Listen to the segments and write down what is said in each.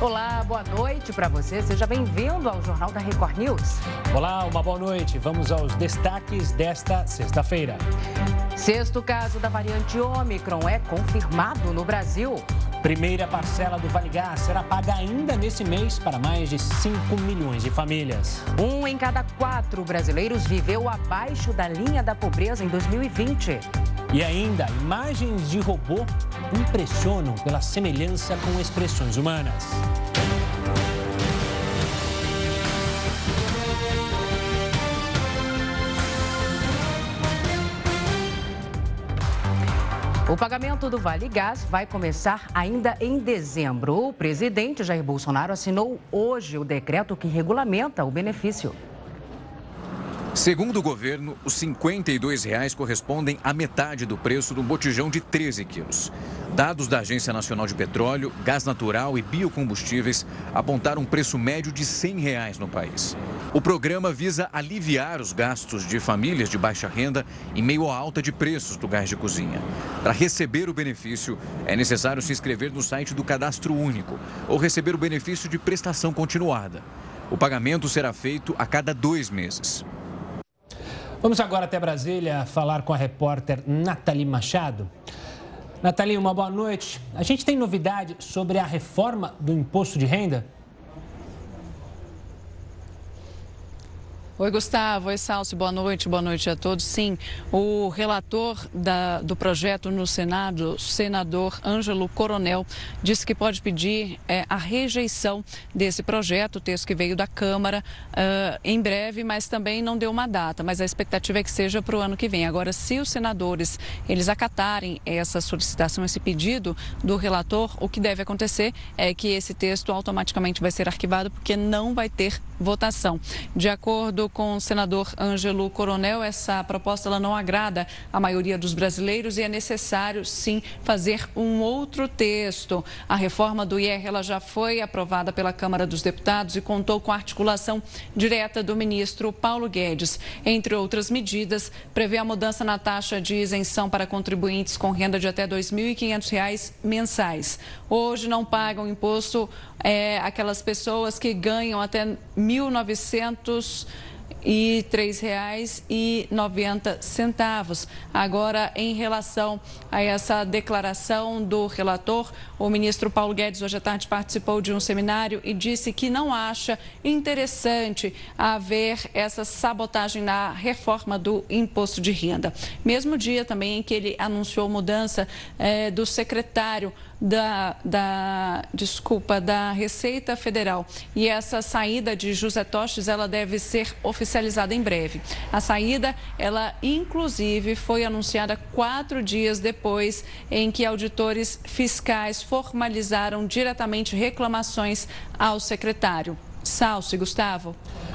Olá, boa noite para você. Seja bem-vindo ao Jornal da Record News. Olá, uma boa noite. Vamos aos destaques desta sexta-feira. Sexto caso da variante Ômicron é confirmado no Brasil. Primeira parcela do Vale Gás será paga ainda nesse mês para mais de 5 milhões de famílias. Um em cada quatro brasileiros viveu abaixo da linha da pobreza em 2020. E ainda, imagens de robô impressionam pela semelhança com expressões humanas. O pagamento do Vale Gás vai começar ainda em dezembro. O presidente Jair Bolsonaro assinou hoje o decreto que regulamenta o benefício. Segundo o governo, os 52 reais correspondem à metade do preço do botijão de 13 quilos. Dados da Agência Nacional de Petróleo, Gás Natural e Biocombustíveis apontaram um preço médio de 100 reais no país. O programa visa aliviar os gastos de famílias de baixa renda em meio à alta de preços do gás de cozinha. Para receber o benefício, é necessário se inscrever no site do Cadastro Único ou receber o benefício de prestação continuada. O pagamento será feito a cada dois meses. Vamos agora até Brasília falar com a repórter Nathalie Machado. Nathalie, uma boa noite. A gente tem novidade sobre a reforma do imposto de renda? Oi, Gustavo. Oi, Salso. Boa noite. Boa noite a todos. Sim, o relator da, do projeto no Senado, senador Ângelo Coronel, disse que pode pedir é, a rejeição desse projeto, o texto que veio da Câmara, uh, em breve, mas também não deu uma data. Mas a expectativa é que seja para o ano que vem. Agora, se os senadores eles acatarem essa solicitação, esse pedido do relator, o que deve acontecer é que esse texto automaticamente vai ser arquivado, porque não vai ter votação. De acordo acordo com o senador Ângelo Coronel, essa proposta ela não agrada a maioria dos brasileiros e é necessário, sim, fazer um outro texto. A reforma do IR ela já foi aprovada pela Câmara dos Deputados e contou com a articulação direta do ministro Paulo Guedes. Entre outras medidas, prevê a mudança na taxa de isenção para contribuintes com renda de até R$ 2.500 mensais. Hoje não pagam imposto é, aquelas pessoas que ganham até R$ 1.900 e R$ 3,90. Agora, em relação a essa declaração do relator, o ministro Paulo Guedes hoje à tarde participou de um seminário e disse que não acha interessante haver essa sabotagem na reforma do imposto de renda. Mesmo dia também em que ele anunciou mudança é, do secretário da, da, desculpa, da Receita Federal. E essa saída de José Tostes, ela deve ser oficializada em breve. A saída, ela inclusive foi anunciada quatro dias depois em que auditores fiscais formalizaram diretamente reclamações ao secretário. Salso e Gustavo.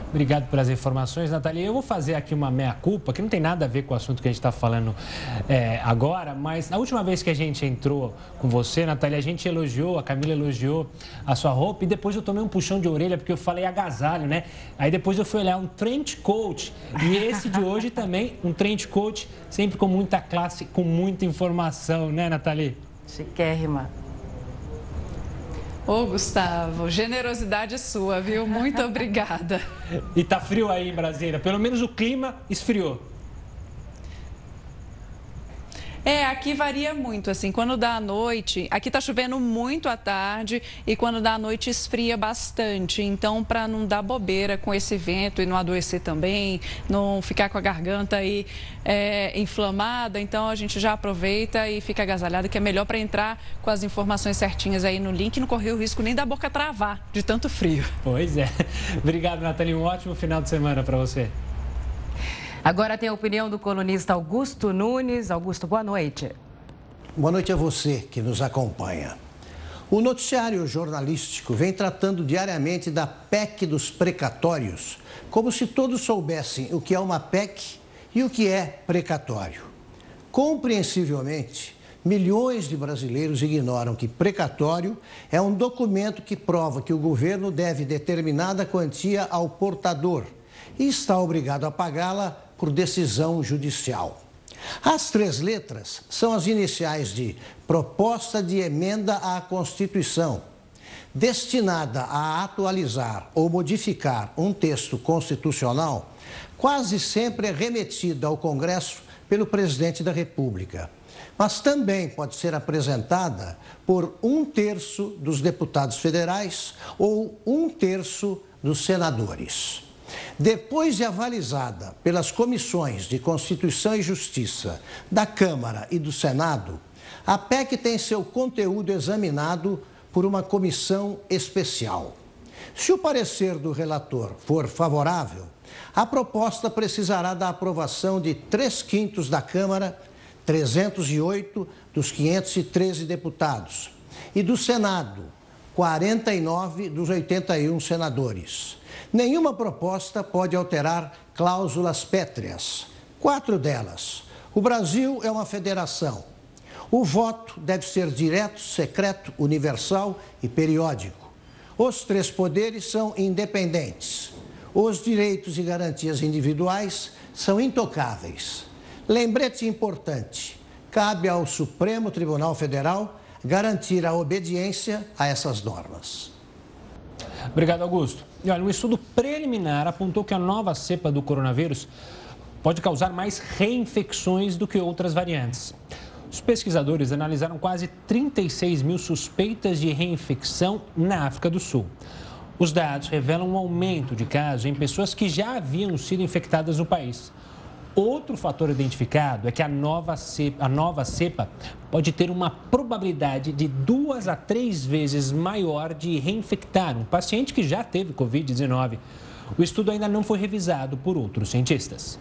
Obrigado pelas informações, Natalia. Eu vou fazer aqui uma meia-culpa, que não tem nada a ver com o assunto que a gente está falando é, agora, mas na última vez que a gente entrou com você, Natalia, a gente elogiou, a Camila elogiou a sua roupa e depois eu tomei um puxão de orelha porque eu falei agasalho, né? Aí depois eu fui olhar um trench coat e esse de hoje também, um trench coat, sempre com muita classe, com muita informação, né, Natalia? Chiquérrima. Ô, Gustavo, generosidade sua, viu? Muito obrigada. E tá frio aí em Brasília. Pelo menos o clima esfriou. É, aqui varia muito, assim, quando dá à noite, aqui tá chovendo muito à tarde e quando dá à noite esfria bastante. Então, para não dar bobeira com esse vento e não adoecer também, não ficar com a garganta aí é, inflamada, então a gente já aproveita e fica agasalhado, que é melhor para entrar com as informações certinhas aí no link e não correr o risco nem da boca travar de tanto frio. Pois é. Obrigado, Nathalie. Um ótimo final de semana para você. Agora tem a opinião do colunista Augusto Nunes. Augusto, boa noite. Boa noite a você que nos acompanha. O noticiário jornalístico vem tratando diariamente da PEC dos precatórios, como se todos soubessem o que é uma PEC e o que é precatório. Compreensivelmente, milhões de brasileiros ignoram que precatório é um documento que prova que o governo deve determinada quantia ao portador e está obrigado a pagá-la por decisão judicial. As três letras são as iniciais de Proposta de Emenda à Constituição. destinada a atualizar ou modificar um texto constitucional quase sempre é remetida ao Congresso pelo presidente da República, mas também pode ser apresentada por um terço dos deputados federais ou um terço dos senadores. Depois de avalizada pelas comissões de Constituição e Justiça da Câmara e do Senado, a PEC tem seu conteúdo examinado por uma comissão especial. Se o parecer do relator for favorável, a proposta precisará da aprovação de três quintos da Câmara, 308 dos 513 deputados, e do Senado, 49 dos 81 senadores. Nenhuma proposta pode alterar cláusulas pétreas. Quatro delas. O Brasil é uma federação. O voto deve ser direto, secreto, universal e periódico. Os três poderes são independentes. Os direitos e garantias individuais são intocáveis. Lembrete importante: cabe ao Supremo Tribunal Federal garantir a obediência a essas normas. Obrigado, Augusto. E olha, um estudo preliminar apontou que a nova cepa do coronavírus pode causar mais reinfecções do que outras variantes. Os pesquisadores analisaram quase 36 mil suspeitas de reinfecção na África do Sul. Os dados revelam um aumento de casos em pessoas que já haviam sido infectadas no país. Outro fator identificado é que a nova, cepa, a nova cepa pode ter uma probabilidade de duas a três vezes maior de reinfectar um paciente que já teve Covid-19. O estudo ainda não foi revisado por outros cientistas.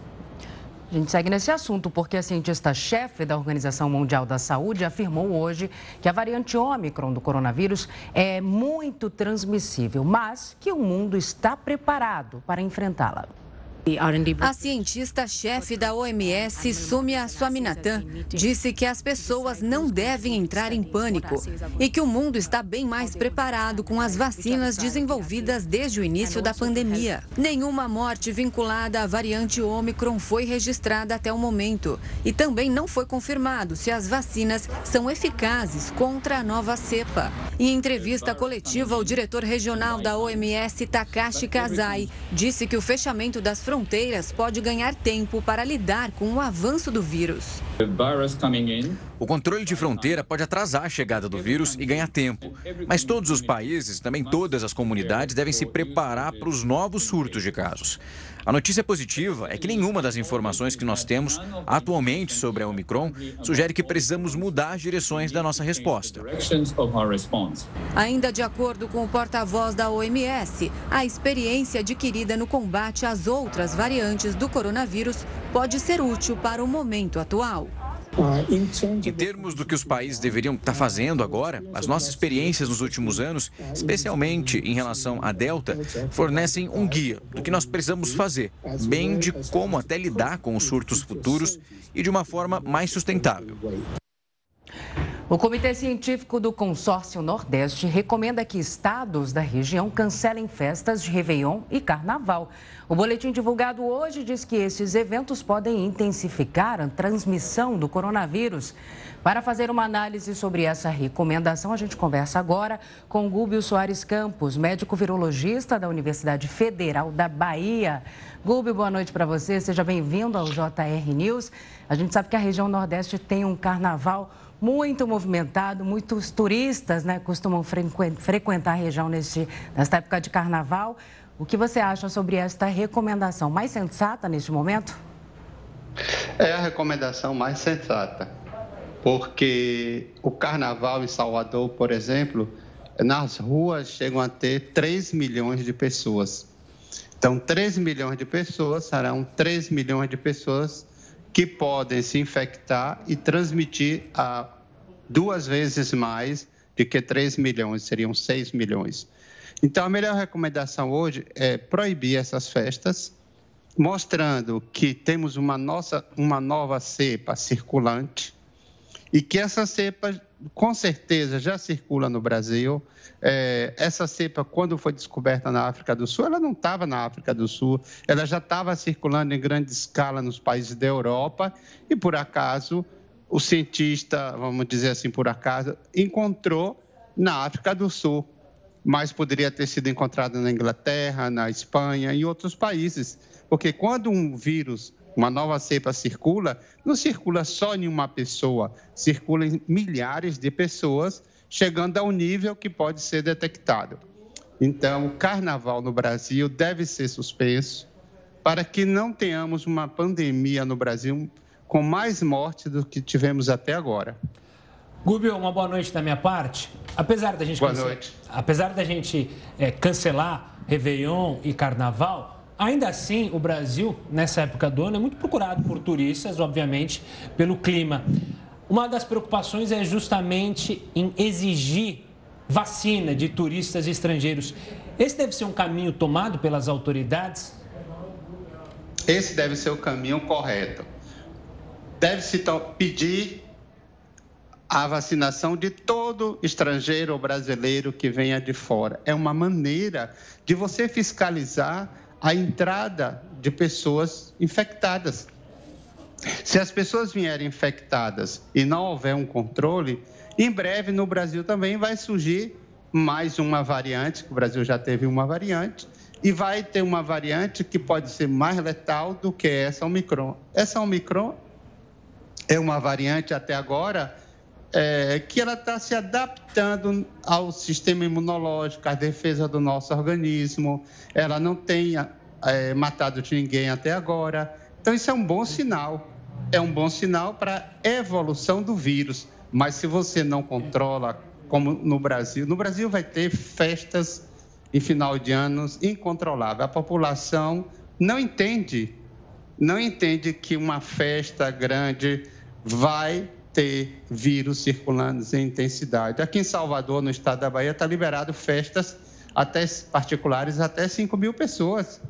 A gente segue nesse assunto porque a cientista-chefe da Organização Mundial da Saúde afirmou hoje que a variante Ômicron do coronavírus é muito transmissível, mas que o mundo está preparado para enfrentá-la. A cientista-chefe da OMS, Sumia Swaminathan, disse que as pessoas não devem entrar em pânico e que o mundo está bem mais preparado com as vacinas desenvolvidas desde o início da pandemia. Nenhuma morte vinculada à variante Omicron foi registrada até o momento e também não foi confirmado se as vacinas são eficazes contra a nova cepa. Em entrevista coletiva, o diretor regional da OMS, Takashi Kazai, disse que o fechamento das fronteiras fronteiras pode ganhar tempo para lidar com o avanço do vírus. O controle de fronteira pode atrasar a chegada do vírus e ganhar tempo. Mas todos os países, também todas as comunidades, devem se preparar para os novos surtos de casos. A notícia positiva é que nenhuma das informações que nós temos atualmente sobre a Omicron sugere que precisamos mudar as direções da nossa resposta. Ainda de acordo com o porta-voz da OMS, a experiência adquirida no combate às outras variantes do coronavírus pode ser útil para o momento atual. Em termos do que os países deveriam estar fazendo agora, as nossas experiências nos últimos anos, especialmente em relação à Delta, fornecem um guia do que nós precisamos fazer, bem de como até lidar com os surtos futuros e de uma forma mais sustentável. O Comitê Científico do Consórcio Nordeste recomenda que estados da região cancelem festas de Réveillon e Carnaval. O boletim divulgado hoje diz que esses eventos podem intensificar a transmissão do coronavírus. Para fazer uma análise sobre essa recomendação, a gente conversa agora com Gúbio Soares Campos, médico virologista da Universidade Federal da Bahia. Gúbio, boa noite para você, seja bem-vindo ao JR News. A gente sabe que a região Nordeste tem um carnaval muito movimentado, muitos turistas né, costumam frequentar a região neste, nesta época de carnaval. O que você acha sobre esta recomendação? Mais sensata neste momento? É a recomendação mais sensata, porque o carnaval em Salvador, por exemplo, nas ruas chegam a ter 3 milhões de pessoas. Então, 3 milhões de pessoas serão 3 milhões de pessoas que podem se infectar e transmitir a duas vezes mais do que 3 milhões, seriam 6 milhões. Então, a melhor recomendação hoje é proibir essas festas, mostrando que temos uma, nossa, uma nova cepa circulante e que essa cepa, com certeza, já circula no Brasil. É, essa cepa, quando foi descoberta na África do Sul, ela não estava na África do Sul, ela já estava circulando em grande escala nos países da Europa e, por acaso, o cientista, vamos dizer assim por acaso, encontrou na África do Sul mas poderia ter sido encontrada na Inglaterra, na Espanha e outros países. Porque quando um vírus, uma nova cepa circula, não circula só em uma pessoa, circula em milhares de pessoas, chegando a um nível que pode ser detectado. Então, o carnaval no Brasil deve ser suspenso para que não tenhamos uma pandemia no Brasil com mais mortes do que tivemos até agora. Gubio, uma boa noite da minha parte. Apesar da gente, boa noite. Apesar da gente é, cancelar Réveillon e Carnaval, ainda assim o Brasil, nessa época do ano, é muito procurado por turistas, obviamente, pelo clima. Uma das preocupações é justamente em exigir vacina de turistas estrangeiros. Esse deve ser um caminho tomado pelas autoridades? Esse deve ser o caminho correto. Deve-se pedir a vacinação de todo estrangeiro ou brasileiro que venha de fora. É uma maneira de você fiscalizar a entrada de pessoas infectadas. Se as pessoas vierem infectadas e não houver um controle, em breve no Brasil também vai surgir mais uma variante, que o Brasil já teve uma variante, e vai ter uma variante que pode ser mais letal do que essa Omicron. Essa Omicron é uma variante até agora é, que ela está se adaptando ao sistema imunológico, à defesa do nosso organismo. Ela não tem é, matado de ninguém até agora. Então, isso é um bom sinal. É um bom sinal para a evolução do vírus. Mas se você não controla, como no Brasil, no Brasil vai ter festas em final de anos incontroláveis. A população não entende, não entende que uma festa grande vai ter vírus circulando em intensidade. Aqui em Salvador, no estado da Bahia, está liberado festas até particulares até 5 mil pessoas.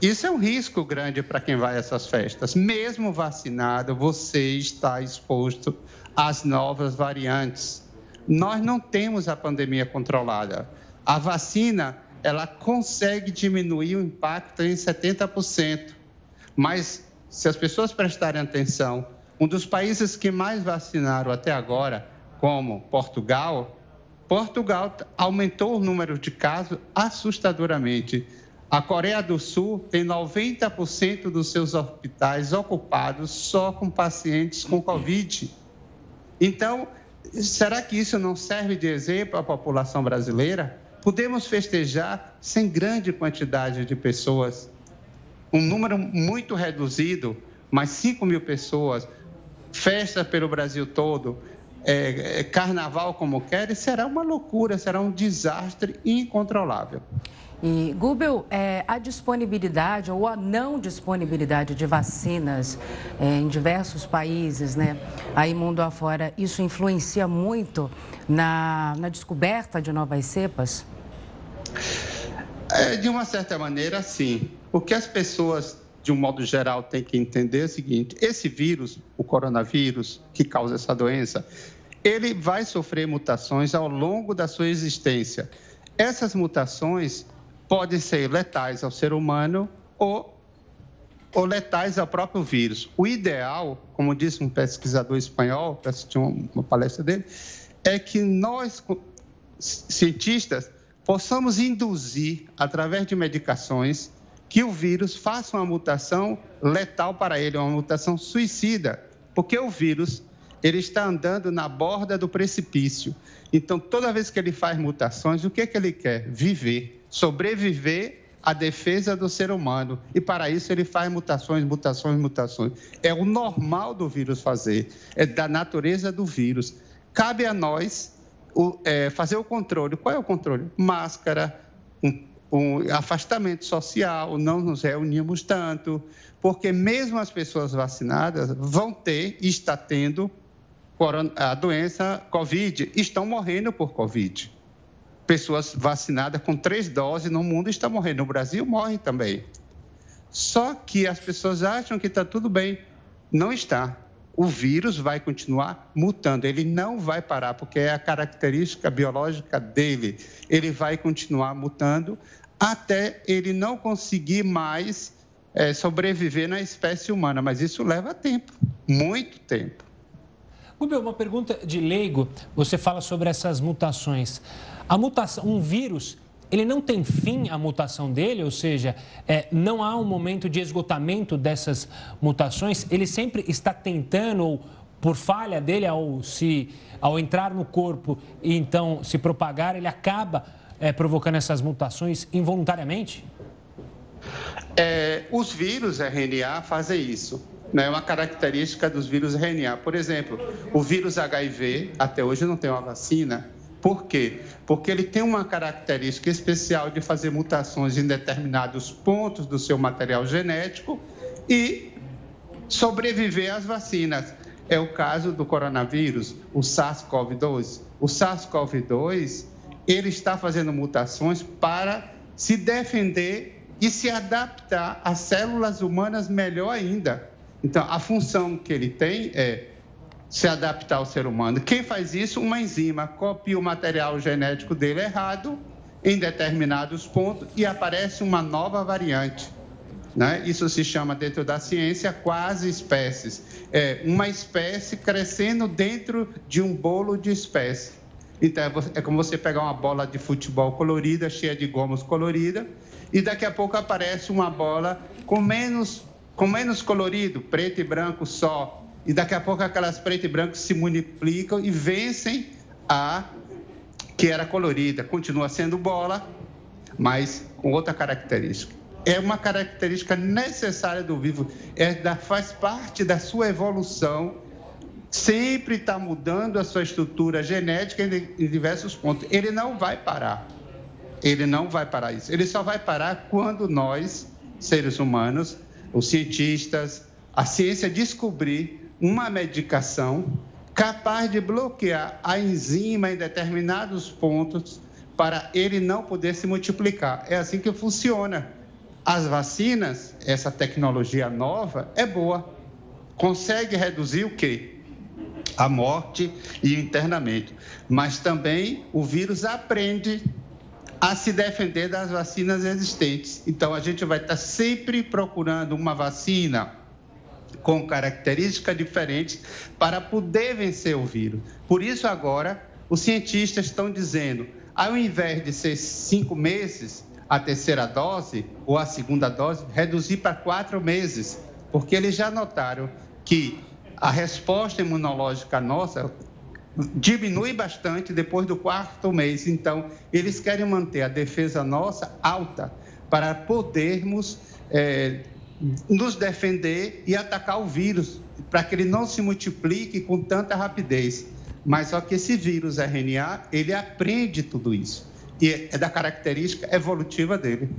Isso é um risco grande para quem vai a essas festas. Mesmo vacinado, você está exposto às novas variantes. Nós não temos a pandemia controlada. A vacina, ela consegue diminuir o impacto em 70%. Mas se as pessoas prestarem atenção um dos países que mais vacinaram até agora, como Portugal, Portugal aumentou o número de casos assustadoramente. A Coreia do Sul tem 90% dos seus hospitais ocupados só com pacientes com Covid. Então, será que isso não serve de exemplo à população brasileira? Podemos festejar sem grande quantidade de pessoas, um número muito reduzido, mas 5 mil pessoas, festa pelo Brasil todo, é, é, carnaval como querem, será uma loucura, será um desastre incontrolável. E, Gubel, é, a disponibilidade ou a não disponibilidade de vacinas é, em diversos países, né, aí mundo afora, isso influencia muito na, na descoberta de novas cepas? É, de uma certa maneira, sim. O que as pessoas de um modo geral, tem que entender o seguinte: esse vírus, o coronavírus, que causa essa doença, ele vai sofrer mutações ao longo da sua existência. Essas mutações podem ser letais ao ser humano ou, ou letais ao próprio vírus. O ideal, como disse um pesquisador espanhol, que assisti uma palestra dele, é que nós, cientistas, possamos induzir, através de medicações, que o vírus faça uma mutação letal para ele, uma mutação suicida, porque o vírus ele está andando na borda do precipício. Então, toda vez que ele faz mutações, o que, é que ele quer? Viver, sobreviver à defesa do ser humano. E para isso ele faz mutações, mutações, mutações. É o normal do vírus fazer, é da natureza do vírus. Cabe a nós o, é, fazer o controle. Qual é o controle? Máscara, um um afastamento social, não nos reunimos tanto, porque mesmo as pessoas vacinadas vão ter está tendo a doença Covid, estão morrendo por Covid. Pessoas vacinadas com três doses no mundo estão morrendo. No Brasil, morrem também. Só que as pessoas acham que está tudo bem. Não está. O vírus vai continuar mutando. Ele não vai parar, porque é a característica biológica dele. Ele vai continuar mutando até ele não conseguir mais é, sobreviver na espécie humana. Mas isso leva tempo, muito tempo. Rubel, uma pergunta de leigo. Você fala sobre essas mutações. A mutação, um vírus, ele não tem fim a mutação dele, ou seja, é, não há um momento de esgotamento dessas mutações, ele sempre está tentando, ou por falha dele, ao, se, ao entrar no corpo e então se propagar, ele acaba é, provocando essas mutações involuntariamente? É, os vírus RNA fazem isso. Né? É uma característica dos vírus RNA. Por exemplo, o vírus HIV, até hoje não tem uma vacina. Por quê? Porque ele tem uma característica especial de fazer mutações em determinados pontos do seu material genético e sobreviver às vacinas. É o caso do coronavírus, o SARS-CoV-2. O SARS-CoV-2, ele está fazendo mutações para se defender e se adaptar às células humanas melhor ainda. Então, a função que ele tem é se adaptar ao ser humano. Quem faz isso? Uma enzima copia o material genético dele errado em determinados pontos e aparece uma nova variante. Né? Isso se chama, dentro da ciência, quase espécies. É uma espécie crescendo dentro de um bolo de espécie. Então, é, é como você pegar uma bola de futebol colorida, cheia de gomos colorida, e daqui a pouco aparece uma bola com menos, com menos colorido, preto e branco só. E daqui a pouco aquelas preto e branco se multiplicam e vencem a que era colorida. Continua sendo bola, mas com outra característica. É uma característica necessária do vivo, é da, faz parte da sua evolução sempre está mudando a sua estrutura genética em, diversos pontos. Ele não vai parar. Ele não vai parar isso. Ele só vai parar quando nós, seres humanos, os cientistas, a ciência descobrir uma medicação capaz de bloquear a enzima em determinados pontos para ele não poder se multiplicar. É assim que funciona. As vacinas, essa tecnologia nova, é boa. Consegue reduzir o quê? A morte e o internamento. Mas também o vírus aprende a se defender das vacinas existentes. Então, a gente vai estar sempre procurando uma vacina com características diferentes para poder vencer o vírus. Por isso, agora, os cientistas estão dizendo, ao invés de ser cinco meses a terceira dose ou a segunda dose, reduzir para quatro meses, porque eles já notaram que a resposta imunológica nossa diminui bastante depois do quarto mês. Então, eles querem manter a defesa nossa alta para podermos é, nos defender e atacar o vírus, para que ele não se multiplique com tanta rapidez. Mas só que esse vírus RNA, ele aprende tudo isso. E é da característica evolutiva dele.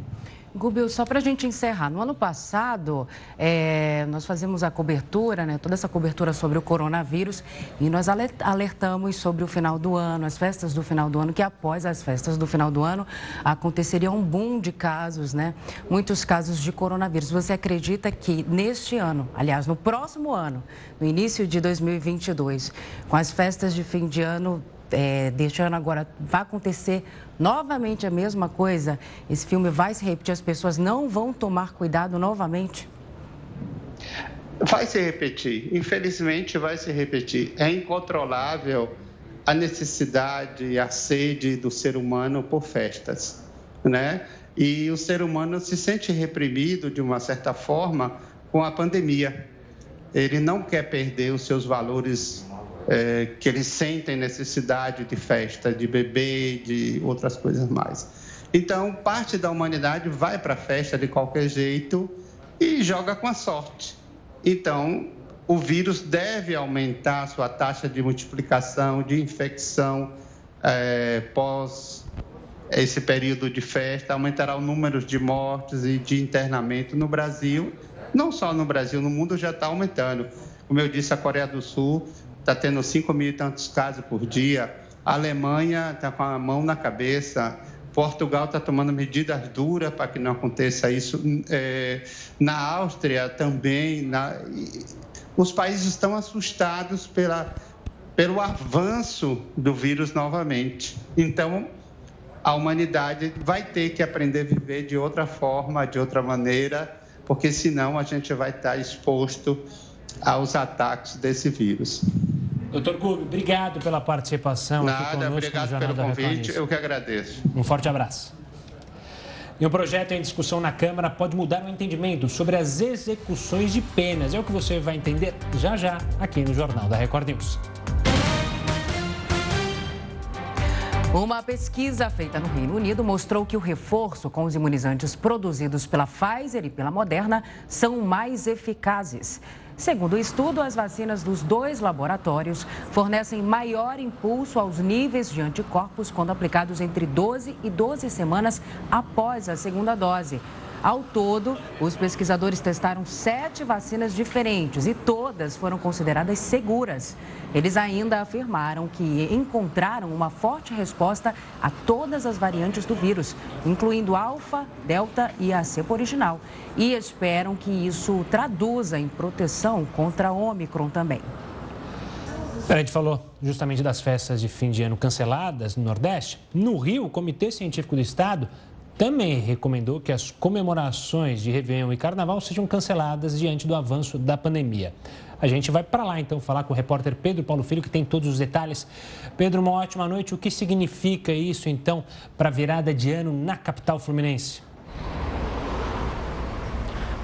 Gubil, só para a gente encerrar, no ano passado é, nós fazemos a cobertura, né, toda essa cobertura sobre o coronavírus e nós alertamos sobre o final do ano, as festas do final do ano, que após as festas do final do ano aconteceria um boom de casos, né, muitos casos de coronavírus. Você acredita que neste ano, aliás, no próximo ano, no início de 2022, com as festas de fim de ano é, deste ano agora vai acontecer novamente a mesma coisa? Esse filme vai se repetir, as pessoas não vão tomar cuidado novamente? Vai se repetir, infelizmente vai se repetir. É incontrolável a necessidade e a sede do ser humano por festas, né? E o ser humano se sente reprimido de uma certa forma com a pandemia. Ele não quer perder os seus valores é, que eles sentem necessidade de festa, de beber, de outras coisas mais. Então, parte da humanidade vai para a festa de qualquer jeito e joga com a sorte. Então, o vírus deve aumentar a sua taxa de multiplicação, de infecção é, pós esse período de festa, aumentará o número de mortes e de internamento no Brasil. Não só no Brasil, no mundo já está aumentando. Como eu disse, a Coreia do Sul está tendo 5 mil e tantos casos por dia. A Alemanha está com a mão na cabeça. Portugal está tomando medidas duras para que não aconteça isso. É, na Áustria também. Na, os países estão assustados pela, pelo avanço do vírus novamente. Então, a humanidade vai ter que aprender a viver de outra forma, de outra maneira, porque senão a gente vai estar exposto aos ataques desse vírus. Doutor Gube, obrigado pela participação Nada, aqui conosco obrigado no Jornal pelo convite, eu que agradeço. Um forte abraço. E um projeto em discussão na Câmara pode mudar o entendimento sobre as execuções de penas. É o que você vai entender já já aqui no Jornal da Record News. Uma pesquisa feita no Reino Unido mostrou que o reforço com os imunizantes produzidos pela Pfizer e pela Moderna são mais eficazes. Segundo o estudo, as vacinas dos dois laboratórios fornecem maior impulso aos níveis de anticorpos quando aplicados entre 12 e 12 semanas após a segunda dose. Ao todo, os pesquisadores testaram sete vacinas diferentes e todas foram consideradas seguras. Eles ainda afirmaram que encontraram uma forte resposta a todas as variantes do vírus, incluindo alfa, delta e a cepa original, e esperam que isso traduza em proteção contra a Omicron também. A gente falou justamente das festas de fim de ano canceladas no Nordeste. No Rio, o Comitê Científico do Estado também recomendou que as comemorações de Réveillon e Carnaval sejam canceladas diante do avanço da pandemia. A gente vai para lá então falar com o repórter Pedro Paulo Filho, que tem todos os detalhes. Pedro, uma ótima noite. O que significa isso então para a virada de ano na capital fluminense?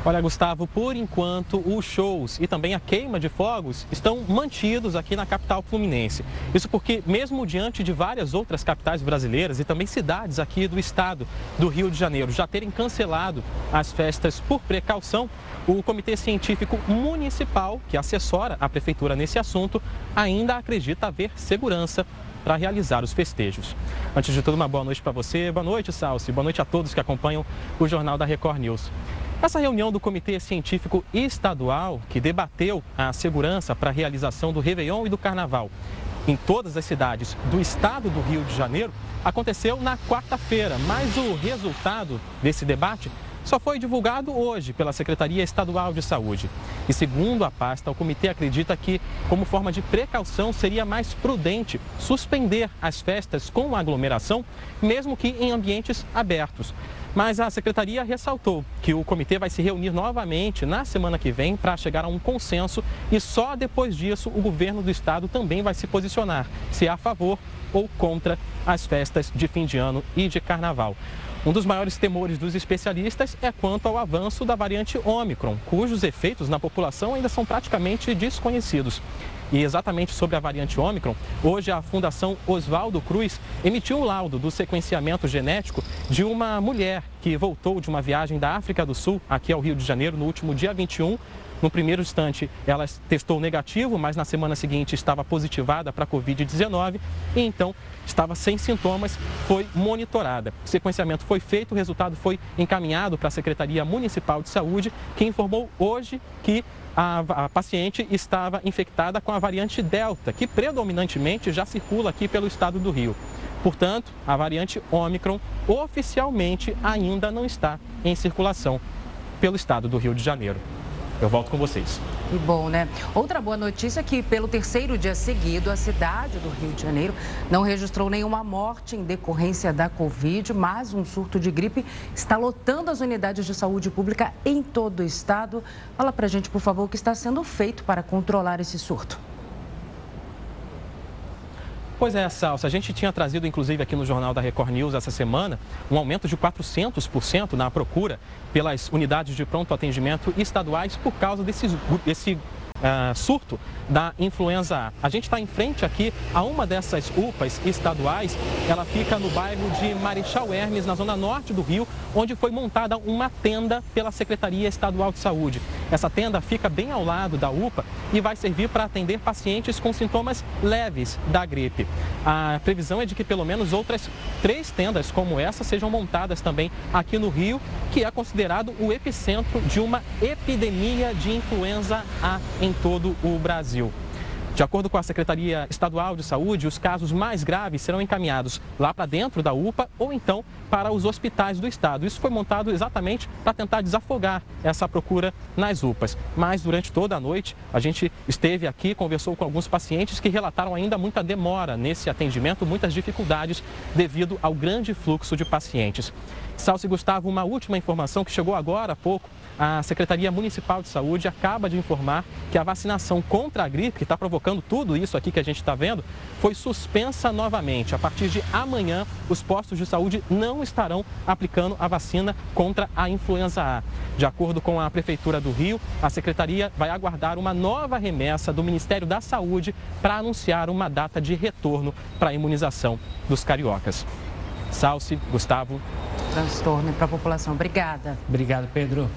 Olha, Gustavo, por enquanto os shows e também a queima de fogos estão mantidos aqui na capital fluminense. Isso porque, mesmo diante de várias outras capitais brasileiras e também cidades aqui do estado do Rio de Janeiro já terem cancelado as festas por precaução, o Comitê Científico Municipal, que assessora a prefeitura nesse assunto, ainda acredita haver segurança para realizar os festejos. Antes de tudo, uma boa noite para você. Boa noite, Salsi. Boa noite a todos que acompanham o Jornal da Record News. Essa reunião do Comitê Científico Estadual, que debateu a segurança para a realização do Réveillon e do Carnaval em todas as cidades do estado do Rio de Janeiro, aconteceu na quarta-feira, mas o resultado desse debate só foi divulgado hoje pela Secretaria Estadual de Saúde. E segundo a pasta, o comitê acredita que, como forma de precaução, seria mais prudente suspender as festas com aglomeração, mesmo que em ambientes abertos. Mas a secretaria ressaltou que o comitê vai se reunir novamente na semana que vem para chegar a um consenso e só depois disso o governo do estado também vai se posicionar se é a favor ou contra as festas de fim de ano e de carnaval. Um dos maiores temores dos especialistas é quanto ao avanço da variante Omicron, cujos efeitos na população ainda são praticamente desconhecidos. E exatamente sobre a variante Ômicron, hoje a Fundação Oswaldo Cruz emitiu o laudo do sequenciamento genético de uma mulher que voltou de uma viagem da África do Sul aqui ao Rio de Janeiro no último dia 21 no primeiro instante, ela testou negativo, mas na semana seguinte estava positivada para a Covid-19 e então estava sem sintomas, foi monitorada. O sequenciamento foi feito, o resultado foi encaminhado para a Secretaria Municipal de Saúde, que informou hoje que a, a, paciente estava infectada com a variante Delta, que predominantemente já circula aqui pelo estado do Rio. Portanto, a variante Omicron oficialmente ainda não está em circulação pelo estado do Rio de Janeiro. Eu volto com vocês. E bom, né? Outra boa notícia é que, pelo terceiro dia seguido, a cidade do Rio de Janeiro não registrou nenhuma morte em decorrência da Covid, mas um surto de gripe está lotando as unidades de saúde pública em todo o estado. Fala pra gente, por favor, o que está sendo feito para controlar esse surto. Pois é, Salsa, a gente tinha trazido, inclusive, aqui no Jornal da Record News essa semana, um aumento de 400% na procura pelas unidades de pronto atendimento estaduais por causa desse, desse uh, surto da influenza A. A gente está em frente aqui a uma dessas UPAs estaduais. Ela fica no bairro de Marechal Hermes, na zona norte do Rio, onde foi montada uma tenda pela Secretaria Estadual de Saúde. Essa tenda fica bem ao lado da UPA e vai servir para atender pacientes com sintomas leves da gripe. A previsão é de que pelo menos outras três tendas como essa sejam montadas também aqui no Rio, que é considerado o epicentro de uma epidemia de influenza A em todo o Brasil. De acordo com a Secretaria Estadual de Saúde, os casos mais graves serão encaminhados lá para dentro da UPA ou então para os hospitais do estado. Isso foi montado exatamente para tentar desafogar essa procura nas UPAs. Mas durante toda a noite, a gente esteve aqui, conversou com alguns pacientes que relataram ainda muita demora nesse atendimento, muitas dificuldades devido ao grande fluxo de pacientes. Salsi Gustavo, uma última informação que chegou agora há pouco. A Secretaria Municipal de Saúde acaba de informar que a vacinação contra a gripe, que está provocando tudo isso aqui que a gente está vendo, foi suspensa novamente. A partir de amanhã, os postos de saúde não estarão aplicando a vacina contra a influenza A. De acordo com a Prefeitura do Rio, a Secretaria vai aguardar uma nova remessa do Ministério da Saúde para anunciar uma data de retorno para a imunização dos cariocas. Salce, Gustavo. Transtorno para a população. Obrigada. Obrigado, Pedro.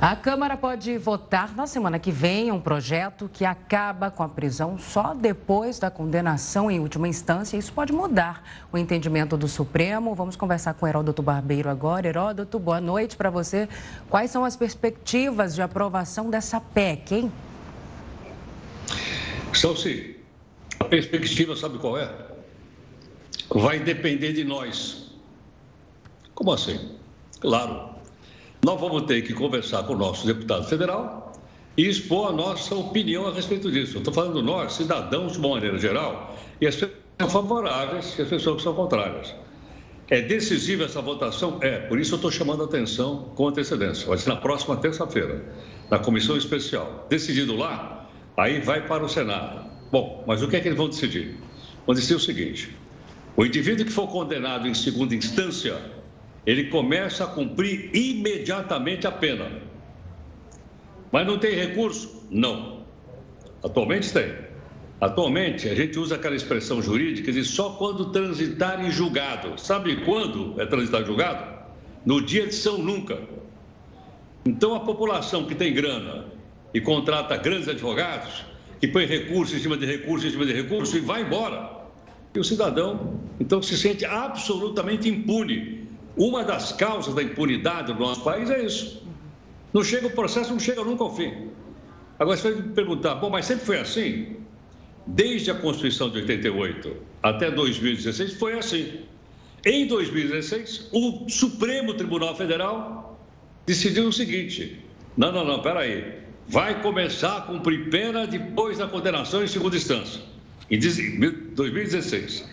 A Câmara pode votar na semana que vem um projeto que acaba com a prisão só depois da condenação em última instância. Isso pode mudar o entendimento do Supremo. Vamos conversar com Heródoto Barbeiro agora. Heródoto, boa noite para você. Quais são as perspectivas de aprovação dessa PEC, hein? Salsi, a perspectiva sabe qual é? Vai depender de nós. Como assim? Claro, nós vamos ter que conversar com o nosso deputado federal e expor a nossa opinião a respeito disso. Estou falando nós, cidadãos de uma maneira geral, e as pessoas são favoráveis e as pessoas que são contrárias. É decisiva essa votação? É, por isso eu estou chamando a atenção com antecedência. Vai ser na próxima terça-feira, na comissão especial. Decidido lá, aí vai para o Senado. Bom, mas o que é que eles vão decidir? Vão decidir o seguinte: o indivíduo que for condenado em segunda instância ele começa a cumprir imediatamente a pena. Mas não tem recurso? Não. Atualmente tem. Atualmente, a gente usa aquela expressão jurídica de só quando transitar em julgado. Sabe quando é transitar em julgado? No dia de São Nunca. Então, a população que tem grana e contrata grandes advogados, que põe recurso em cima de recurso em cima de recurso e vai embora. E o cidadão, então, se sente absolutamente impune uma das causas da impunidade do nosso país é isso. Não chega o processo, não chega nunca ao fim. Agora você vai me perguntar, bom, mas sempre foi assim? Desde a Constituição de 88 até 2016 foi assim. Em 2016, o Supremo Tribunal Federal decidiu o seguinte: não, não, não, peraí. Vai começar a cumprir pena depois da condenação em segunda instância, em 2016.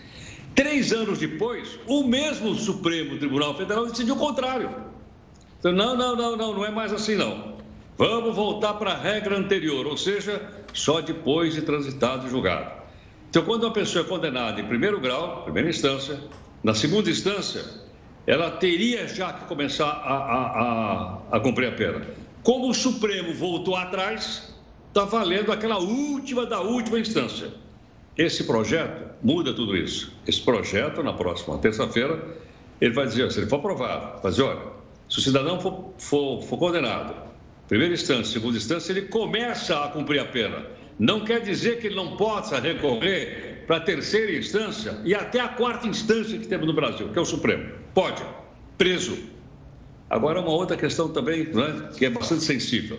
Três anos depois, o mesmo Supremo Tribunal Federal decidiu o contrário. Então, não, não, não, não, não é mais assim não. Vamos voltar para a regra anterior, ou seja, só depois de transitado e julgado. Então, quando uma pessoa é condenada em primeiro grau, primeira instância, na segunda instância, ela teria já que começar a, a, a, a cumprir a pena. Como o Supremo voltou atrás, está valendo aquela última da última instância. Esse projeto muda tudo isso. Esse projeto, na próxima terça-feira, ele vai dizer, se ele for aprovado, vai dizer, olha, se o cidadão for, for, for condenado, primeira instância, segunda instância, ele começa a cumprir a pena. Não quer dizer que ele não possa recorrer para a terceira instância e até a quarta instância que temos no Brasil, que é o Supremo. Pode, preso. Agora, uma outra questão também, né, que é bastante sensível.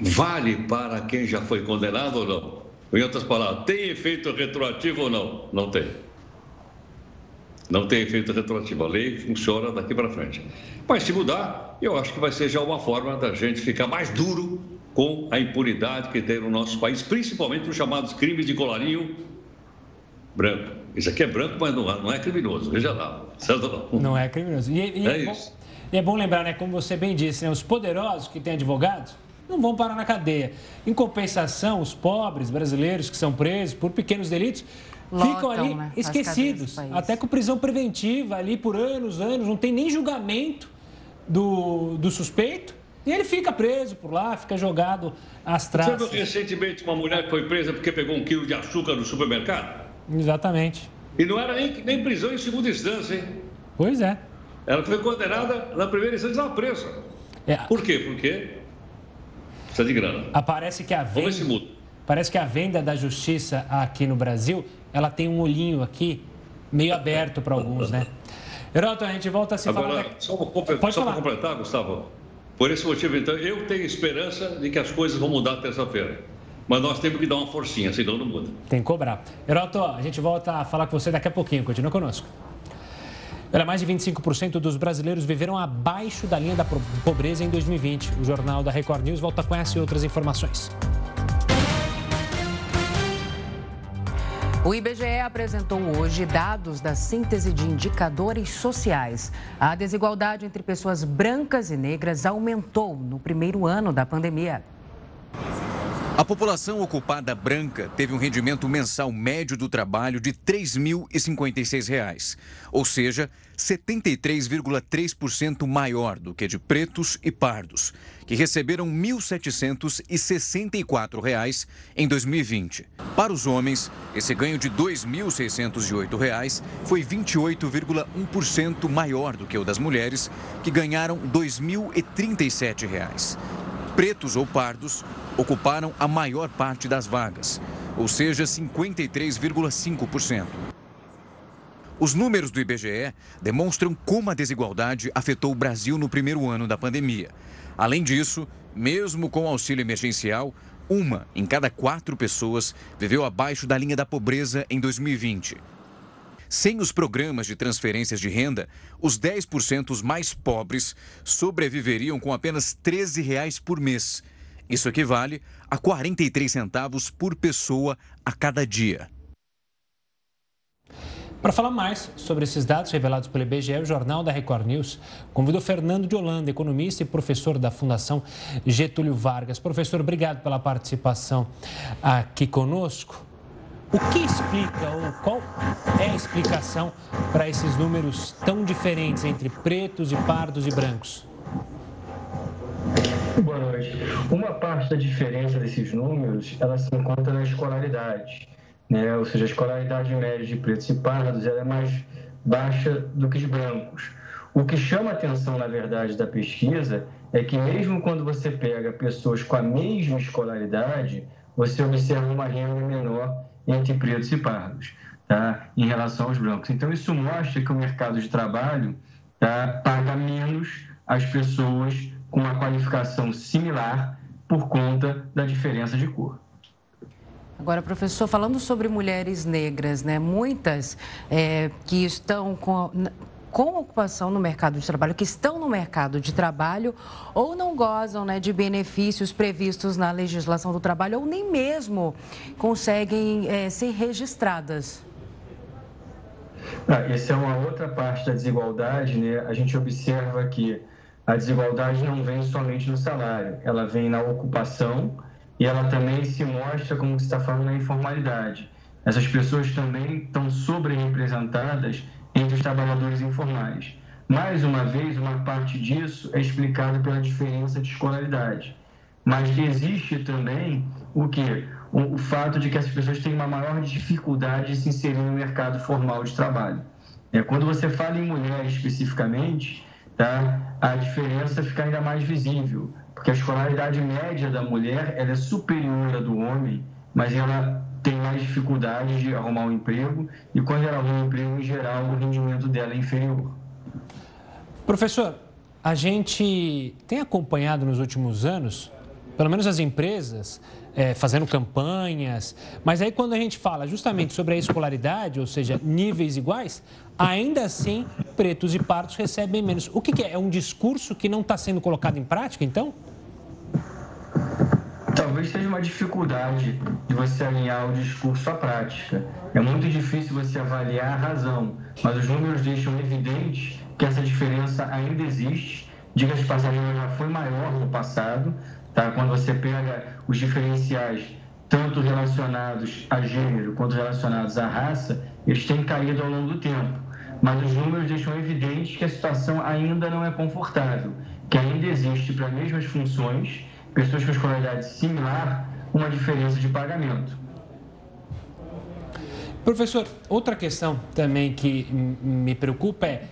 Vale para quem já foi condenado ou não? Em outras palavras, tem efeito retroativo ou não? Não tem. Não tem efeito retroativo. A lei funciona daqui para frente. Mas se mudar, eu acho que vai ser já uma forma da gente ficar mais duro com a impunidade que tem no nosso país, principalmente os chamados crimes de colarinho branco. Isso aqui é branco, mas não é criminoso. Veja lá. Certo não? Não é criminoso. E, e é, é bom, e é bom lembrar, né, como você bem disse, né, os poderosos que têm advogados não vão parar na cadeia. Em compensação, os pobres brasileiros que são presos por pequenos delitos Lotam, ficam ali né? esquecidos, até com prisão preventiva ali por anos, anos, não tem nem julgamento do, do suspeito. E ele fica preso por lá, fica jogado às traças. Você viu recentemente uma mulher que foi presa porque pegou um quilo de açúcar no supermercado? Exatamente. E não era nem, nem prisão em segunda instância, hein? Pois é. Ela foi condenada na primeira instância estava presa. É. Por quê? Porque Precisa de grana. Aparece que a venda. Vamos ver se muda. Parece que a venda da justiça aqui no Brasil, ela tem um olhinho aqui meio aberto para alguns, né? Heroto, a gente volta a se Agora, falar. Só para completar, Gustavo. Por esse motivo, então, eu tenho esperança de que as coisas vão mudar terça-feira. Mas nós temos que dar uma forcinha, senão não muda. Tem que cobrar. Heroto, a gente volta a falar com você daqui a pouquinho. Continua conosco. Olha, mais de 25% dos brasileiros viveram abaixo da linha da pobreza em 2020. O Jornal da Record News volta com essa e outras informações. O IBGE apresentou hoje dados da síntese de indicadores sociais. A desigualdade entre pessoas brancas e negras aumentou no primeiro ano da pandemia. A população ocupada branca teve um rendimento mensal médio do trabalho de R$ 3.056, ou seja, 73,3% maior do que de pretos e pardos, que receberam R$ 1.764 em 2020. Para os homens, esse ganho de R$ 2.608 foi 28,1% maior do que o das mulheres, que ganharam R$ 2.037 pretos ou pardos ocuparam a maior parte das vagas, ou seja, 53,5%. Os números do IBGE demonstram como a desigualdade afetou o Brasil no primeiro ano da pandemia. Além disso, mesmo com auxílio emergencial, uma em cada quatro pessoas viveu abaixo da linha da pobreza em 2020. Sem os programas de transferências de renda, os 10% mais pobres sobreviveriam com apenas 13 reais por mês. Isso equivale a 43 centavos por pessoa a cada dia. Para falar mais sobre esses dados revelados pelo IBGE, o Jornal da Record News convidou Fernando de Holanda, economista e professor da Fundação Getúlio Vargas. Professor, obrigado pela participação aqui conosco. O que explica ou qual é a explicação para esses números tão diferentes entre pretos e pardos e brancos? Boa noite. Uma parte da diferença desses números, ela se encontra na escolaridade, né? Ou seja, a escolaridade média de pretos e pardos ela é mais baixa do que de brancos. O que chama a atenção, na verdade, da pesquisa é que mesmo quando você pega pessoas com a mesma escolaridade, você observa uma renda menor entre pretos e pardos, tá? em relação aos brancos. Então, isso mostra que o mercado de trabalho tá? paga menos as pessoas com uma qualificação similar por conta da diferença de cor. Agora, professor, falando sobre mulheres negras, né? Muitas é, que estão com, com ocupação no mercado de trabalho, que estão no mercado de trabalho ou não gozam né, de benefícios previstos na legislação do trabalho ou nem mesmo conseguem é, ser registradas. Ah, essa é uma outra parte da desigualdade, né? A gente observa que a desigualdade não vem somente no salário, ela vem na ocupação e ela também se mostra, como você está falando, na informalidade. Essas pessoas também estão sobre-representadas entre os trabalhadores informais. Mais uma vez, uma parte disso é explicada pela diferença de escolaridade. Mas existe também o que? O, o fato de que as pessoas têm uma maior dificuldade de se inserir no mercado formal de trabalho. É, quando você fala em mulher especificamente, tá, a diferença fica ainda mais visível, porque a escolaridade média da mulher ela é superior à do homem, mas ela tem mais dificuldade de arrumar um emprego e quando ela arruma um emprego, em geral, o rendimento dela é inferior. Professor, a gente tem acompanhado nos últimos anos, pelo menos as empresas, é, fazendo campanhas, mas aí quando a gente fala justamente sobre a escolaridade, ou seja, níveis iguais, ainda assim pretos e pardos recebem menos. O que, que é? É um discurso que não está sendo colocado em prática, então? Talvez seja uma dificuldade de você alinhar o discurso à prática. É muito difícil você avaliar a razão, mas os números deixam evidente que essa diferença ainda existe. Diga de passagem, já foi maior no passado, tá? quando você pega os diferenciais tanto relacionados a gênero quanto relacionados à raça, eles têm caído ao longo do tempo. Mas os números deixam evidente que a situação ainda não é confortável, que ainda existe para as mesmas funções pessoas com escolaridade similar, uma diferença de pagamento. Professor, outra questão também que me preocupa é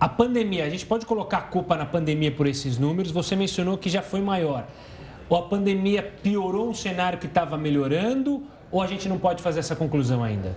a pandemia. A gente pode colocar a culpa na pandemia por esses números. Você mencionou que já foi maior. Ou a pandemia piorou um cenário que estava melhorando, ou a gente não pode fazer essa conclusão ainda?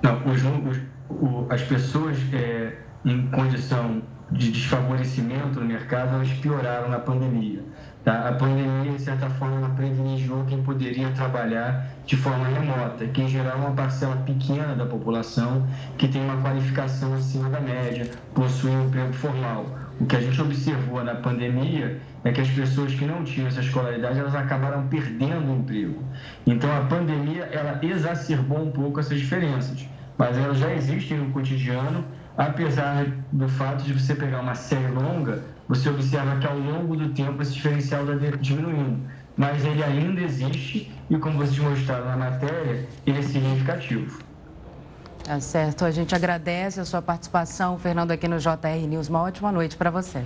Não, os, os, as pessoas é, em condição de desfavorecimento no mercado, elas pioraram na pandemia. Tá? A pandemia, de certa forma, privilegiou quem poderia trabalhar de forma remota, que em geral é uma parcela pequena da população que tem uma qualificação acima da média, possui um emprego formal. O que a gente observou na pandemia é que as pessoas que não tinham essa escolaridade, elas acabaram perdendo o emprego. Então, a pandemia, ela exacerbou um pouco essas diferenças, mas elas já existem no cotidiano, apesar do fato de você pegar uma série longa, você observa que ao longo do tempo esse diferencial está diminuindo. mas ele ainda existe e, como vocês mostraram na matéria, ele é significativo. Tá certo. A gente agradece a sua participação, Fernando, aqui no JR News. Uma ótima noite para você.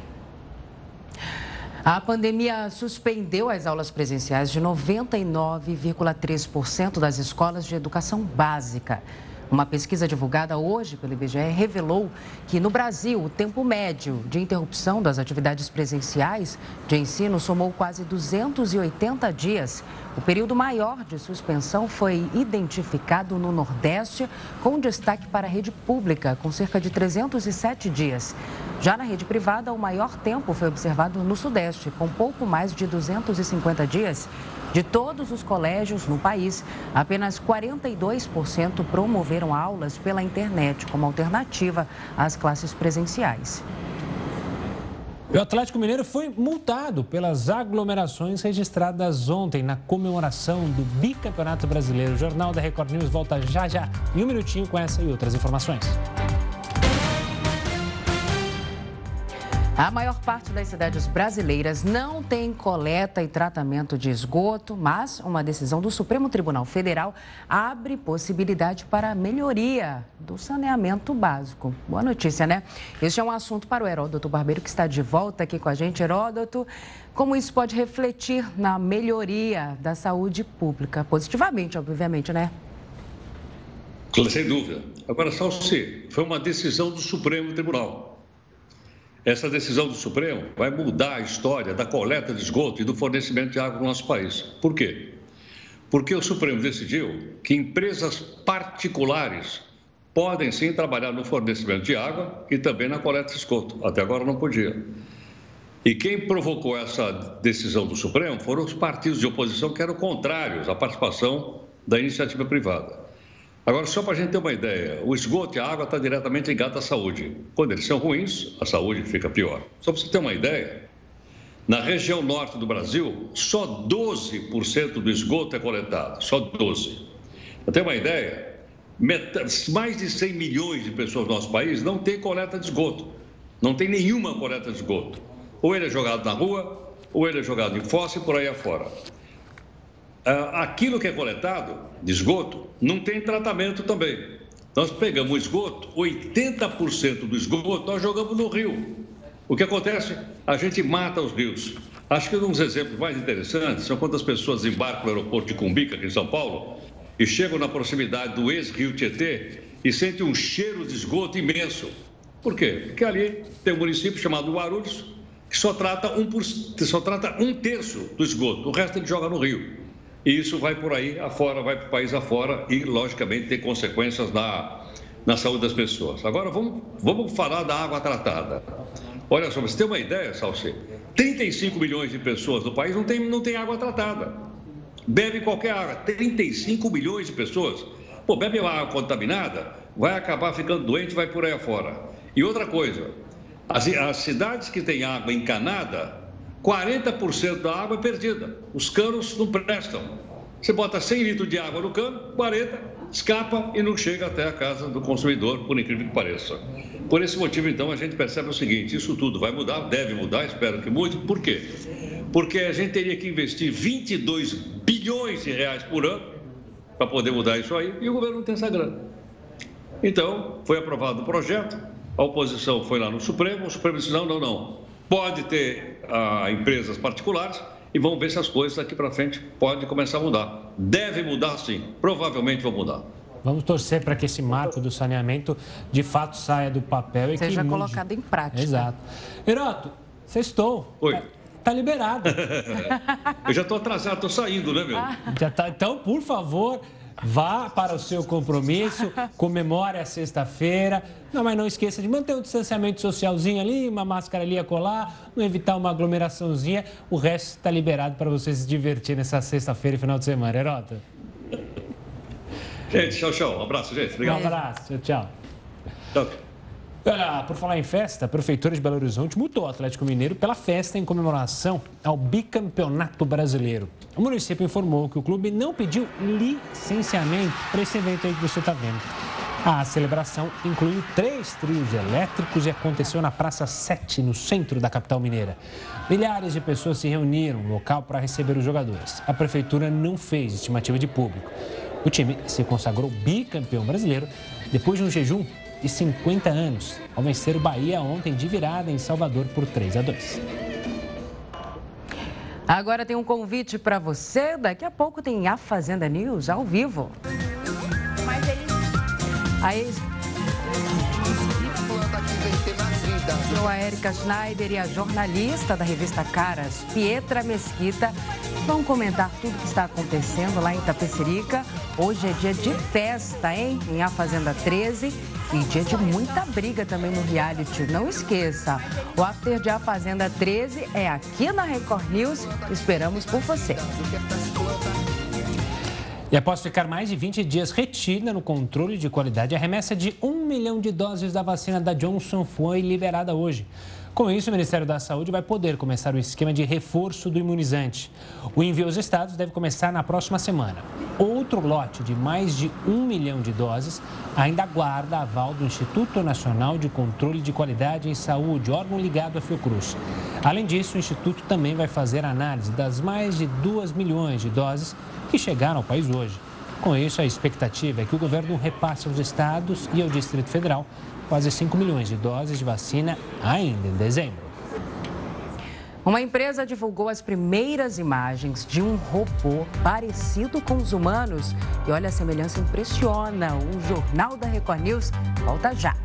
A pandemia suspendeu as aulas presenciais de 99,3% das escolas de educação básica. Uma pesquisa divulgada hoje pelo IBGE revelou que no Brasil o tempo médio de interrupção das atividades presenciais de ensino somou quase 280 dias. O período maior de suspensão foi identificado no Nordeste, com destaque para a rede pública, com cerca de 307 dias. Já na rede privada, o maior tempo foi observado no Sudeste, com pouco mais de 250 dias. De todos os colégios no país, apenas 42% promoveram aulas pela internet como alternativa às classes presenciais. O Atlético Mineiro foi multado pelas aglomerações registradas ontem na comemoração do bicampeonato brasileiro. O Jornal da Record News volta já já em um minutinho com essa e outras informações. A maior parte das cidades brasileiras não tem coleta e tratamento de esgoto, mas uma decisão do Supremo Tribunal Federal abre possibilidade para a melhoria do saneamento básico. Boa notícia, né? Este é um assunto para o Heródoto Barbeiro, que está de volta aqui com a gente. Heródoto, como isso pode refletir na melhoria da saúde pública? Positivamente, obviamente, né? Sem dúvida. Agora, só se foi uma decisão do Supremo Tribunal. Essa decisão do Supremo vai mudar a história da coleta de esgoto e do fornecimento de água no nosso país. Por quê? Porque o Supremo decidiu que empresas particulares podem sim trabalhar no fornecimento de água e também na coleta de esgoto. Até agora não podia. E quem provocou essa decisão do Supremo foram os partidos de oposição que eram contrários à participação da iniciativa privada. Agora, só para a gente ter uma ideia, o esgoto e a água estão diretamente ligados à saúde. Quando eles são ruins, a saúde fica pior. Só para você ter uma ideia, na região norte do Brasil, só 12% do esgoto é coletado, só 12%. Para ter uma ideia, mais de 100 milhões de pessoas no nosso país não têm coleta de esgoto, não tem nenhuma coleta de esgoto. Ou ele é jogado na rua, ou ele é jogado em fossa e por aí afora. Ah, aquilo que é coletado de esgoto não tem tratamento também. Nós pegamos esgoto, 80% do esgoto nós jogamos no rio. O que acontece? A gente mata os rios. Acho que um dos exemplos mais interessantes são quando as pessoas embarcam no aeroporto de Cumbica, aqui em São Paulo, e chegam na proximidade do ex-rio Tietê e sentem um cheiro de esgoto imenso. Por quê? Porque ali tem um município chamado Guarulhos que só trata um, por... só trata um terço do esgoto, o resto ele joga no rio. E isso vai por aí afora, vai para o país afora e, logicamente, tem consequências na, na saúde das pessoas. Agora, vamos, vamos falar da água tratada. Olha só, você tem uma ideia, Salsi? 35 milhões de pessoas no país não tem, não tem água tratada. Bebe qualquer água. 35 milhões de pessoas. Pô, bebe água contaminada, vai acabar ficando doente, vai por aí afora. E outra coisa, as, as cidades que têm água encanada, 40% da água é perdida. Os canos não prestam. Você bota 100 litros de água no cano, 40 escapa e não chega até a casa do consumidor, por incrível que pareça. Por esse motivo, então, a gente percebe o seguinte: isso tudo vai mudar, deve mudar, espero que mude. Por quê? Porque a gente teria que investir 22 bilhões de reais por ano para poder mudar isso aí e o governo não tem essa grana. Então, foi aprovado o projeto, a oposição foi lá no Supremo, o Supremo disse: não, não, não pode ter ah, empresas particulares e vamos ver se as coisas daqui para frente podem começar a mudar. Deve mudar sim, provavelmente vão mudar. Vamos torcer para que esse marco do saneamento de fato saia do papel e seja que colocado em prática. Exato. Heroto, sextou. Oi. Tá, tá liberado. Eu já estou atrasado, estou saindo, né, meu? Já tá. Então, por favor, Vá para o seu compromisso, comemore a sexta-feira. Não, mas não esqueça de manter o distanciamento socialzinho ali, uma máscara ali a colar, não evitar uma aglomeraçãozinha. O resto está liberado para você se divertir nessa sexta-feira e final de semana. Herota. Gente, tchau, tchau. Um abraço, gente. Obrigado. Um abraço. Tchau, tchau. Tchau. Olha, por falar em festa, a Prefeitura de Belo Horizonte multou o Atlético Mineiro pela festa em comemoração ao bicampeonato brasileiro. O município informou que o clube não pediu licenciamento para esse evento aí que você está vendo. A celebração incluiu três trios elétricos e aconteceu na Praça 7, no centro da capital mineira. Milhares de pessoas se reuniram no local para receber os jogadores. A prefeitura não fez estimativa de público. O time se consagrou bicampeão brasileiro depois de um jejum de 50 anos, ao vencer o Bahia ontem de virada em Salvador por 3 a 2. Agora tem um convite para você. Daqui a pouco tem a Fazenda News ao vivo. Mas ele... A ex... A Erika Schneider e a jornalista da revista Caras, Pietra Mesquita, vão comentar tudo que está acontecendo lá em Itapecerica. Hoje é dia de festa, hein? Em A Fazenda 13 e dia de muita briga também no reality. Não esqueça, o after de A Fazenda 13 é aqui na Record News. Esperamos por você. E após ficar mais de 20 dias retida no controle de qualidade, a remessa de um milhão de doses da vacina da Johnson foi liberada hoje. Com isso, o Ministério da Saúde vai poder começar o esquema de reforço do imunizante. O envio aos estados deve começar na próxima semana. Outro lote de mais de um milhão de doses ainda aguarda aval do Instituto Nacional de Controle de Qualidade em Saúde, órgão ligado à Fiocruz. Além disso, o Instituto também vai fazer análise das mais de 2 milhões de doses que chegaram ao país hoje. Com isso, a expectativa é que o governo repasse aos estados e ao Distrito Federal quase 5 milhões de doses de vacina ainda em dezembro. Uma empresa divulgou as primeiras imagens de um robô parecido com os humanos. E olha, a semelhança impressiona. O Jornal da Record News volta já.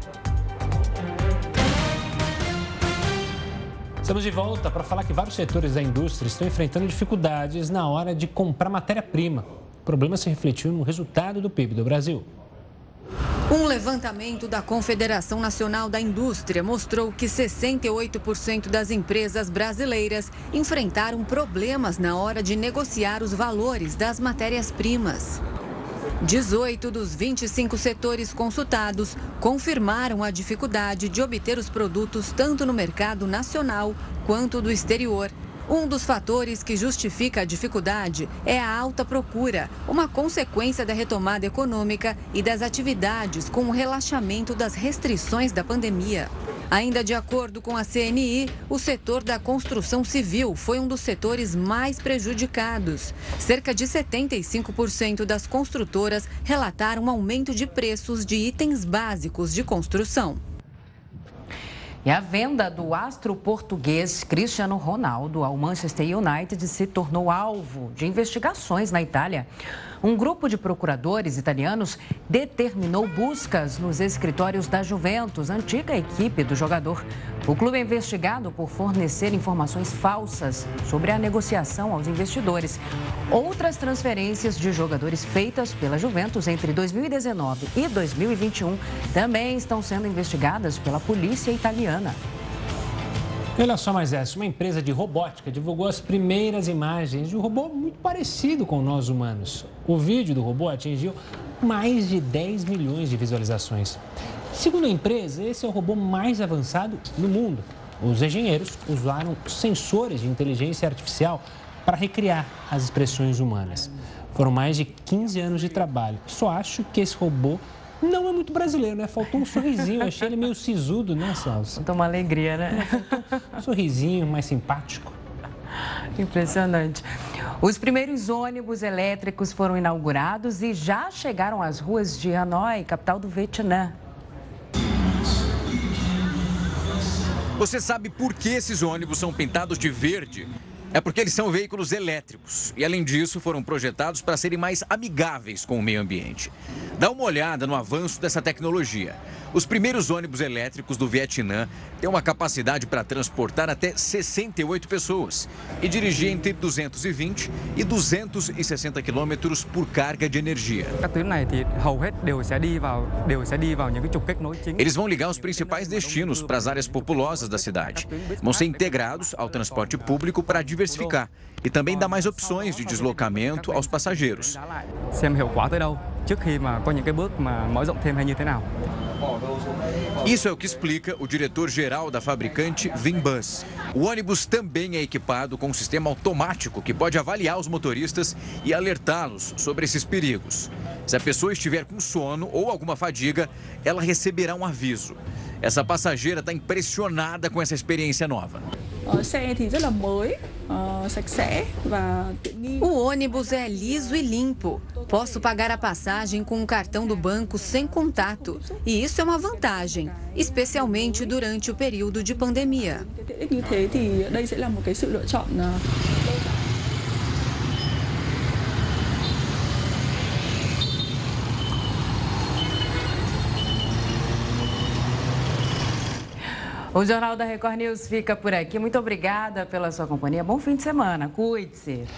Estamos de volta para falar que vários setores da indústria estão enfrentando dificuldades na hora de comprar matéria-prima. Problema se refletiu no resultado do PIB do Brasil. Um levantamento da Confederação Nacional da Indústria mostrou que 68% das empresas brasileiras enfrentaram problemas na hora de negociar os valores das matérias-primas. 18 dos 25 setores consultados confirmaram a dificuldade de obter os produtos tanto no mercado nacional quanto do exterior. Um dos fatores que justifica a dificuldade é a alta procura, uma consequência da retomada econômica e das atividades com o relaxamento das restrições da pandemia. Ainda de acordo com a CNI, o setor da construção civil foi um dos setores mais prejudicados. Cerca de 75% das construtoras relataram um aumento de preços de itens básicos de construção. E a venda do astro português Cristiano Ronaldo ao Manchester United se tornou alvo de investigações na Itália. Um grupo de procuradores italianos determinou buscas nos escritórios da Juventus, antiga equipe do jogador. O clube é investigado por fornecer informações falsas sobre a negociação aos investidores. Outras transferências de jogadores feitas pela Juventus entre 2019 e 2021 também estão sendo investigadas pela polícia italiana. Olha só mais essa, uma empresa de robótica divulgou as primeiras imagens de um robô muito parecido com nós humanos. O vídeo do robô atingiu mais de 10 milhões de visualizações. Segundo a empresa, esse é o robô mais avançado no mundo. Os engenheiros usaram sensores de inteligência artificial para recriar as expressões humanas. Foram mais de 15 anos de trabalho. Só acho que esse robô não é muito brasileiro, né? Faltou um sorrisinho. achei ele meio sisudo, né, Celso? Faltou uma alegria, né? um sorrisinho mais simpático. Impressionante. Os primeiros ônibus elétricos foram inaugurados e já chegaram às ruas de Hanoi, capital do Vietnã. Você sabe por que esses ônibus são pintados de verde? É porque eles são veículos elétricos e, além disso, foram projetados para serem mais amigáveis com o meio ambiente. Dá uma olhada no avanço dessa tecnologia. Os primeiros ônibus elétricos do Vietnã têm uma capacidade para transportar até 68 pessoas e dirigir entre 220 e 260 quilômetros por carga de energia. Eles vão ligar os principais destinos para as áreas populosas da cidade. Vão ser integrados ao transporte público para diversificar e também dar mais opções de deslocamento aos passageiros. Isso é o que explica o diretor-geral da fabricante Vimbus. O ônibus também é equipado com um sistema automático que pode avaliar os motoristas e alertá-los sobre esses perigos. Se a pessoa estiver com sono ou alguma fadiga, ela receberá um aviso. Essa passageira está impressionada com essa experiência nova. O ônibus é liso e limpo. Posso pagar a passagem com o cartão do banco sem contato. E isso é uma vantagem, especialmente durante o período de pandemia. O Jornal da Record News fica por aqui. Muito obrigada pela sua companhia. Bom fim de semana. Cuide-se.